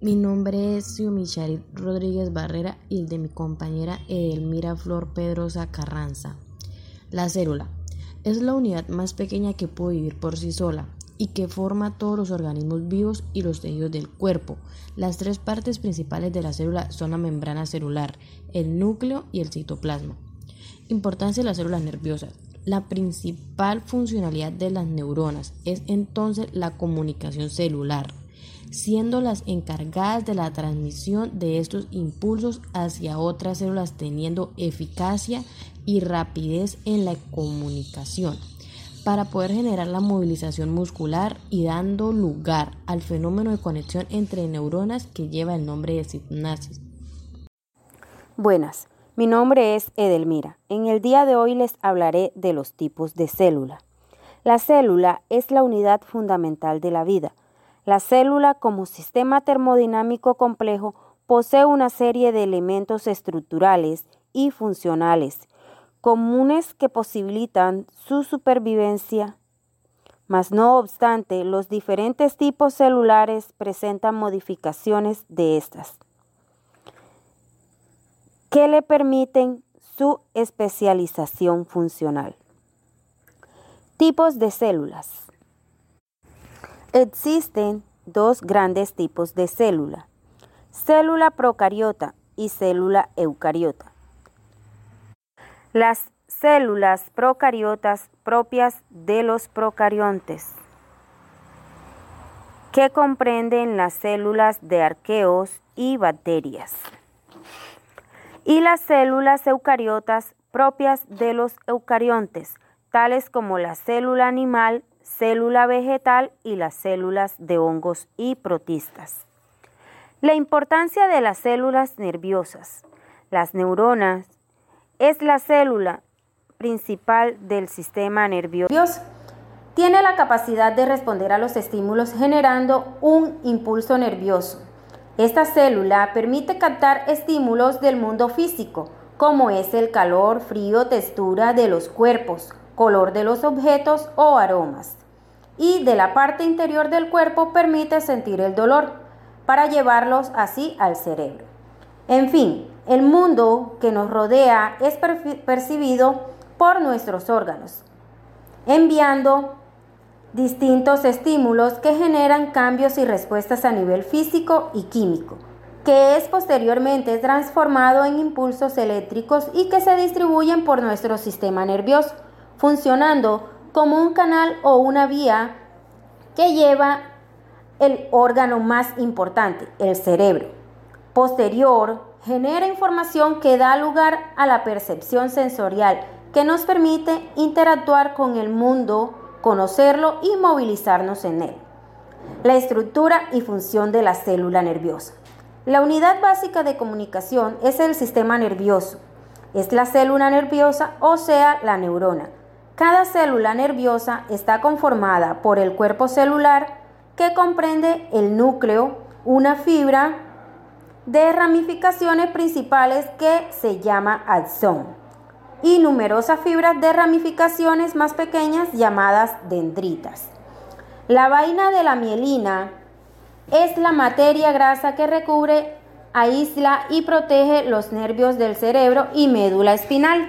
Mi nombre es Xiumichari Rodríguez Barrera y el de mi compañera Edelmira Flor Pedrosa Carranza. La célula es la unidad más pequeña que puede vivir por sí sola y que forma todos los organismos vivos y los tejidos del cuerpo. Las tres partes principales de la célula son la membrana celular, el núcleo y el citoplasma. Importancia de las células nerviosas. La principal funcionalidad de las neuronas es entonces la comunicación celular siendo las encargadas de la transmisión de estos impulsos hacia otras células teniendo eficacia y rapidez en la comunicación para poder generar la movilización muscular y dando lugar al fenómeno de conexión entre neuronas que lleva el nombre de sinapsis. Buenas, mi nombre es Edelmira. En el día de hoy les hablaré de los tipos de célula. La célula es la unidad fundamental de la vida la célula como sistema termodinámico complejo posee una serie de elementos estructurales y funcionales comunes que posibilitan su supervivencia. Mas no obstante, los diferentes tipos celulares presentan modificaciones de estas que le permiten su especialización funcional. Tipos de células. Existen dos grandes tipos de célula, célula procariota y célula eucariota. Las células procariotas propias de los procariontes, que comprenden las células de arqueos y bacterias, y las células eucariotas propias de los eucariontes, tales como la célula animal célula vegetal y las células de hongos y protistas. La importancia de las células nerviosas. Las neuronas es la célula principal del sistema nervioso. Tiene la capacidad de responder a los estímulos generando un impulso nervioso. Esta célula permite captar estímulos del mundo físico, como es el calor, frío, textura de los cuerpos, color de los objetos o aromas. Y de la parte interior del cuerpo permite sentir el dolor para llevarlos así al cerebro. En fin, el mundo que nos rodea es percibido por nuestros órganos, enviando distintos estímulos que generan cambios y respuestas a nivel físico y químico, que es posteriormente transformado en impulsos eléctricos y que se distribuyen por nuestro sistema nervioso funcionando como un canal o una vía que lleva el órgano más importante, el cerebro. Posterior, genera información que da lugar a la percepción sensorial que nos permite interactuar con el mundo, conocerlo y movilizarnos en él. La estructura y función de la célula nerviosa. La unidad básica de comunicación es el sistema nervioso. Es la célula nerviosa, o sea, la neurona, cada célula nerviosa está conformada por el cuerpo celular que comprende el núcleo, una fibra de ramificaciones principales que se llama axón y numerosas fibras de ramificaciones más pequeñas llamadas dendritas. La vaina de la mielina es la materia grasa que recubre, aísla y protege los nervios del cerebro y médula espinal.